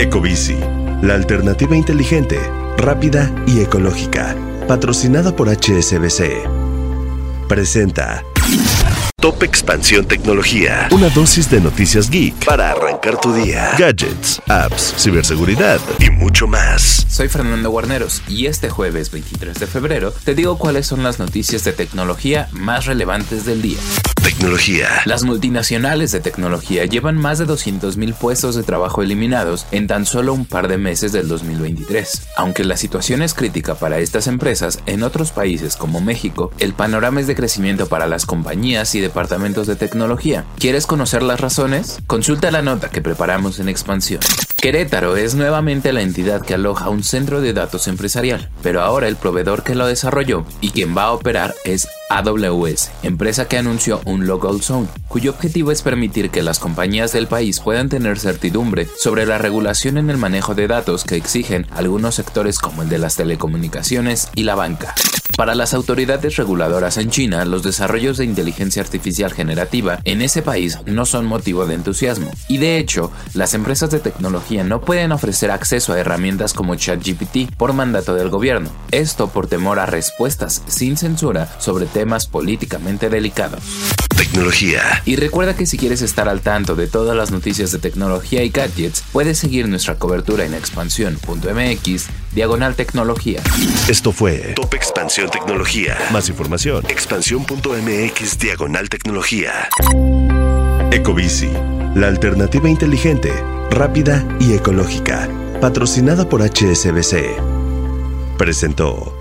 Ecobici, la alternativa inteligente, rápida y ecológica. Patrocinada por HSBC. Presenta Top Expansión Tecnología. Una dosis de noticias geek para arrancar tu día. Gadgets, apps, ciberseguridad y mucho más. Soy Fernando Guarneros y este jueves 23 de febrero te digo cuáles son las noticias de tecnología más relevantes del día. Tecnología. Las multinacionales de tecnología llevan más de 200.000 puestos de trabajo eliminados en tan solo un par de meses del 2023. Aunque la situación es crítica para estas empresas, en otros países como México, el panorama es de crecimiento para las compañías y departamentos de tecnología. ¿Quieres conocer las razones? Consulta la nota que preparamos en expansión. Querétaro es nuevamente la entidad que aloja un centro de datos empresarial, pero ahora el proveedor que lo desarrolló y quien va a operar es AWS, empresa que anunció un Local Zone, cuyo objetivo es permitir que las compañías del país puedan tener certidumbre sobre la regulación en el manejo de datos que exigen algunos sectores como el de las telecomunicaciones y la banca. Para las autoridades reguladoras en China, los desarrollos de inteligencia artificial generativa en ese país no son motivo de entusiasmo, y de hecho, las empresas de tecnología no pueden ofrecer acceso a herramientas como ChatGPT por mandato del gobierno, esto por temor a respuestas sin censura sobre temas políticamente delicados. Tecnología. Y recuerda que si quieres estar al tanto de todas las noticias de tecnología y gadgets, puedes seguir nuestra cobertura en expansión.mx, diagonal tecnología. Esto fue Top Expansión Tecnología. Más información. Expansión.mx diagonal tecnología. Ecobici, la alternativa inteligente, rápida y ecológica. Patrocinada por HSBC. Presentó.